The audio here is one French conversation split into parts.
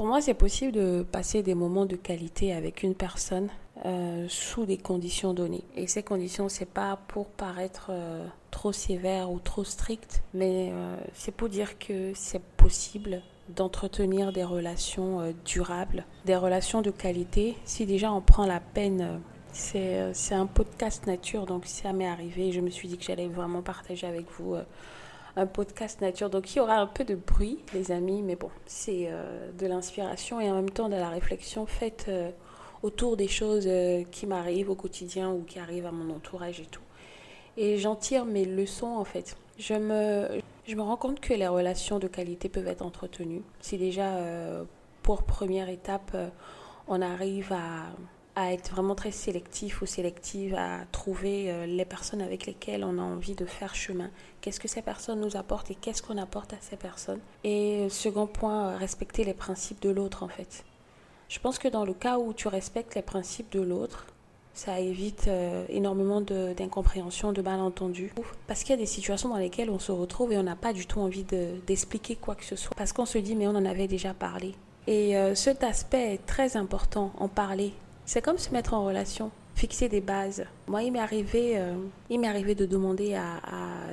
Pour moi, c'est possible de passer des moments de qualité avec une personne euh, sous des conditions données. Et ces conditions, c'est pas pour paraître euh, trop sévère ou trop strict, mais euh, c'est pour dire que c'est possible d'entretenir des relations durables, des relations de qualité. Si déjà on prend la peine, c'est un podcast nature, donc ça m'est arrivé. Je me suis dit que j'allais vraiment partager avec vous un podcast nature. Donc il y aura un peu de bruit, les amis, mais bon, c'est euh, de l'inspiration et en même temps de la réflexion faite euh, autour des choses euh, qui m'arrivent au quotidien ou qui arrivent à mon entourage et tout. Et j'en tire mes leçons en fait. Je me, je me rends compte que les relations de qualité peuvent être entretenues. Si déjà, pour première étape, on arrive à à être vraiment très sélectif ou sélective, à trouver euh, les personnes avec lesquelles on a envie de faire chemin. Qu'est-ce que ces personnes nous apportent et qu'est-ce qu'on apporte à ces personnes? Et euh, second point, euh, respecter les principes de l'autre en fait. Je pense que dans le cas où tu respectes les principes de l'autre, ça évite énormément d'incompréhension, de, malentendus. Parce qu'il y a des situations dans lesquelles on se retrouve et on n'a pas du tout envie d'expliquer quoi que ce soit. Parce qu'on se dit, mais on en avait déjà parlé. Et cet aspect est très important, en parler. C'est comme se mettre en relation, fixer des bases. Moi, il m'est arrivé, euh, il m'est arrivé de demander à,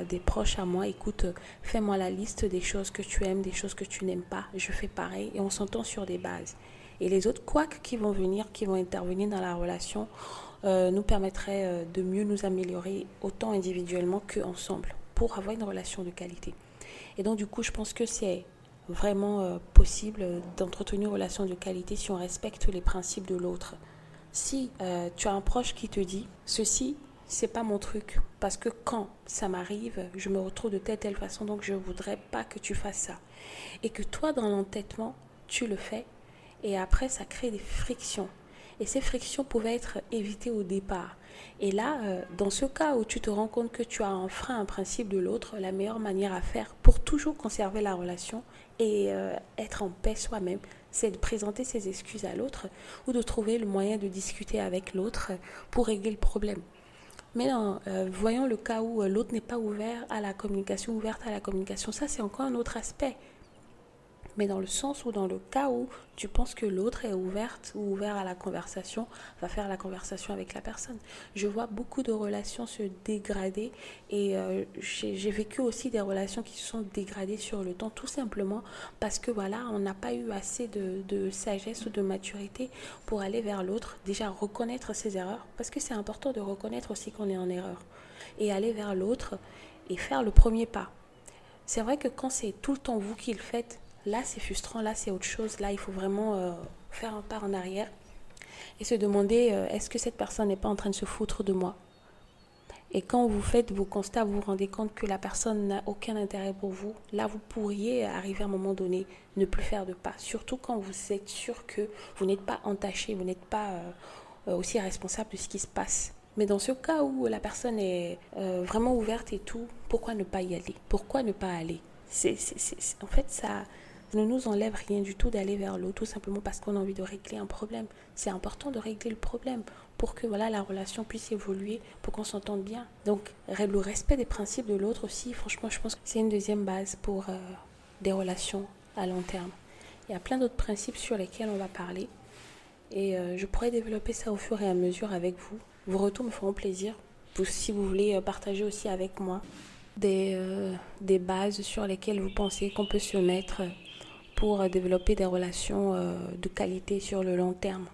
des proches à moi, écoute, fais-moi la liste des choses que tu aimes, des choses que tu n'aimes pas. Je fais pareil et on s'entend sur des bases. Et les autres couacs qui vont venir, qui vont intervenir dans la relation, euh, nous permettraient euh, de mieux nous améliorer autant individuellement qu'ensemble pour avoir une relation de qualité. Et donc, du coup, je pense que c'est vraiment possible d'entretenir une relation de qualité si on respecte les principes de l'autre. Si euh, tu as un proche qui te dit ceci, c'est pas mon truc parce que quand ça m'arrive, je me retrouve de telle telle façon donc je voudrais pas que tu fasses ça et que toi dans l'entêtement, tu le fais et après ça crée des frictions. Et ces frictions pouvaient être évitées au départ. Et là, euh, dans ce cas où tu te rends compte que tu as enfreint un principe de l'autre, la meilleure manière à faire pour toujours conserver la relation et euh, être en paix soi-même, c'est de présenter ses excuses à l'autre ou de trouver le moyen de discuter avec l'autre pour régler le problème. Mais euh, voyons le cas où l'autre n'est pas ouvert à la communication, ouverte à la communication. Ça, c'est encore un autre aspect mais dans le sens où dans le cas où tu penses que l'autre est ouverte ou ouvert à la conversation, va faire la conversation avec la personne. Je vois beaucoup de relations se dégrader et euh, j'ai vécu aussi des relations qui se sont dégradées sur le temps, tout simplement parce que voilà, on n'a pas eu assez de, de sagesse ou de maturité pour aller vers l'autre, déjà reconnaître ses erreurs, parce que c'est important de reconnaître aussi qu'on est en erreur, et aller vers l'autre et faire le premier pas. C'est vrai que quand c'est tout le temps vous qui le faites, Là, c'est frustrant, là, c'est autre chose. Là, il faut vraiment euh, faire un pas en arrière et se demander euh, est-ce que cette personne n'est pas en train de se foutre de moi? Et quand vous faites vos constats, vous vous rendez compte que la personne n'a aucun intérêt pour vous. Là, vous pourriez arriver à un moment donné, ne plus faire de pas. Surtout quand vous êtes sûr que vous n'êtes pas entaché, vous n'êtes pas euh, aussi responsable de ce qui se passe. Mais dans ce cas où la personne est vraiment ouverte et tout, pourquoi ne pas y aller? Pourquoi ne pas aller? C'est, En fait, ça, ne nous enlève rien du tout d'aller vers l'autre, tout simplement parce qu'on a envie de régler un problème. C'est important de régler le problème pour que voilà la relation puisse évoluer, pour qu'on s'entende bien. Donc le respect des principes de l'autre aussi, franchement, je pense que c'est une deuxième base pour euh, des relations à long terme. Il y a plein d'autres principes sur lesquels on va parler et euh, je pourrais développer ça au fur et à mesure avec vous. Vos retours me feront plaisir. si vous voulez euh, partager aussi avec moi des, des bases sur lesquelles vous pensez qu'on peut se mettre pour développer des relations euh, de qualité sur le long terme.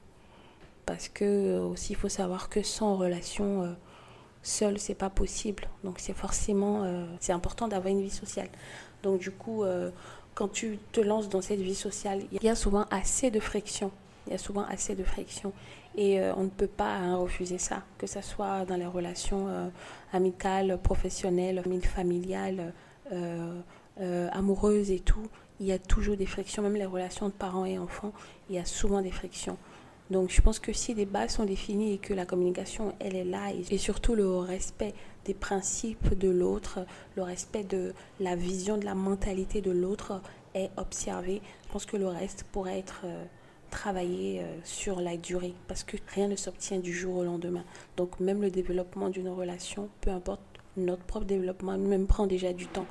Parce que euh, aussi il faut savoir que sans relation euh, seul c'est pas possible. Donc c'est forcément c'est important d'avoir une vie sociale. Donc du coup quand tu te lances dans cette vie sociale, il y a souvent assez de friction. Il y a souvent assez de friction et on ne peut pas hein, refuser ça, que ce soit dans les relations amicales, professionnelles, familiales, amoureuses et tout il y a toujours des frictions, même les relations de parents et enfants, il y a souvent des frictions. Donc je pense que si les bases sont définies et que la communication, elle est là, et surtout le respect des principes de l'autre, le respect de la vision, de la mentalité de l'autre est observé, je pense que le reste pourrait être euh, travaillé euh, sur la durée, parce que rien ne s'obtient du jour au lendemain. Donc même le développement d'une relation, peu importe notre propre développement, même prend déjà du temps.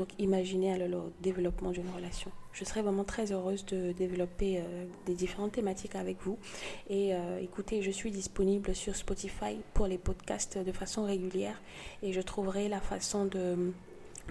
Donc imaginez le développement d'une relation. Je serais vraiment très heureuse de développer euh, des différentes thématiques avec vous. Et euh, écoutez, je suis disponible sur Spotify pour les podcasts de façon régulière et je trouverai la façon de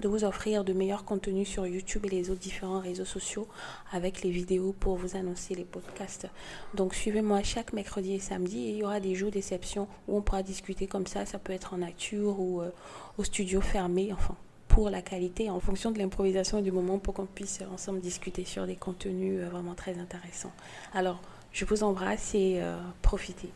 de vous offrir de meilleurs contenus sur YouTube et les autres différents réseaux sociaux avec les vidéos pour vous annoncer les podcasts. Donc suivez-moi chaque mercredi et samedi et il y aura des jours d'exception où on pourra discuter comme ça. Ça peut être en nature ou euh, au studio fermé, enfin pour la qualité en fonction de l'improvisation et du moment pour qu'on puisse ensemble discuter sur des contenus euh, vraiment très intéressants. Alors je vous embrasse et euh, profitez.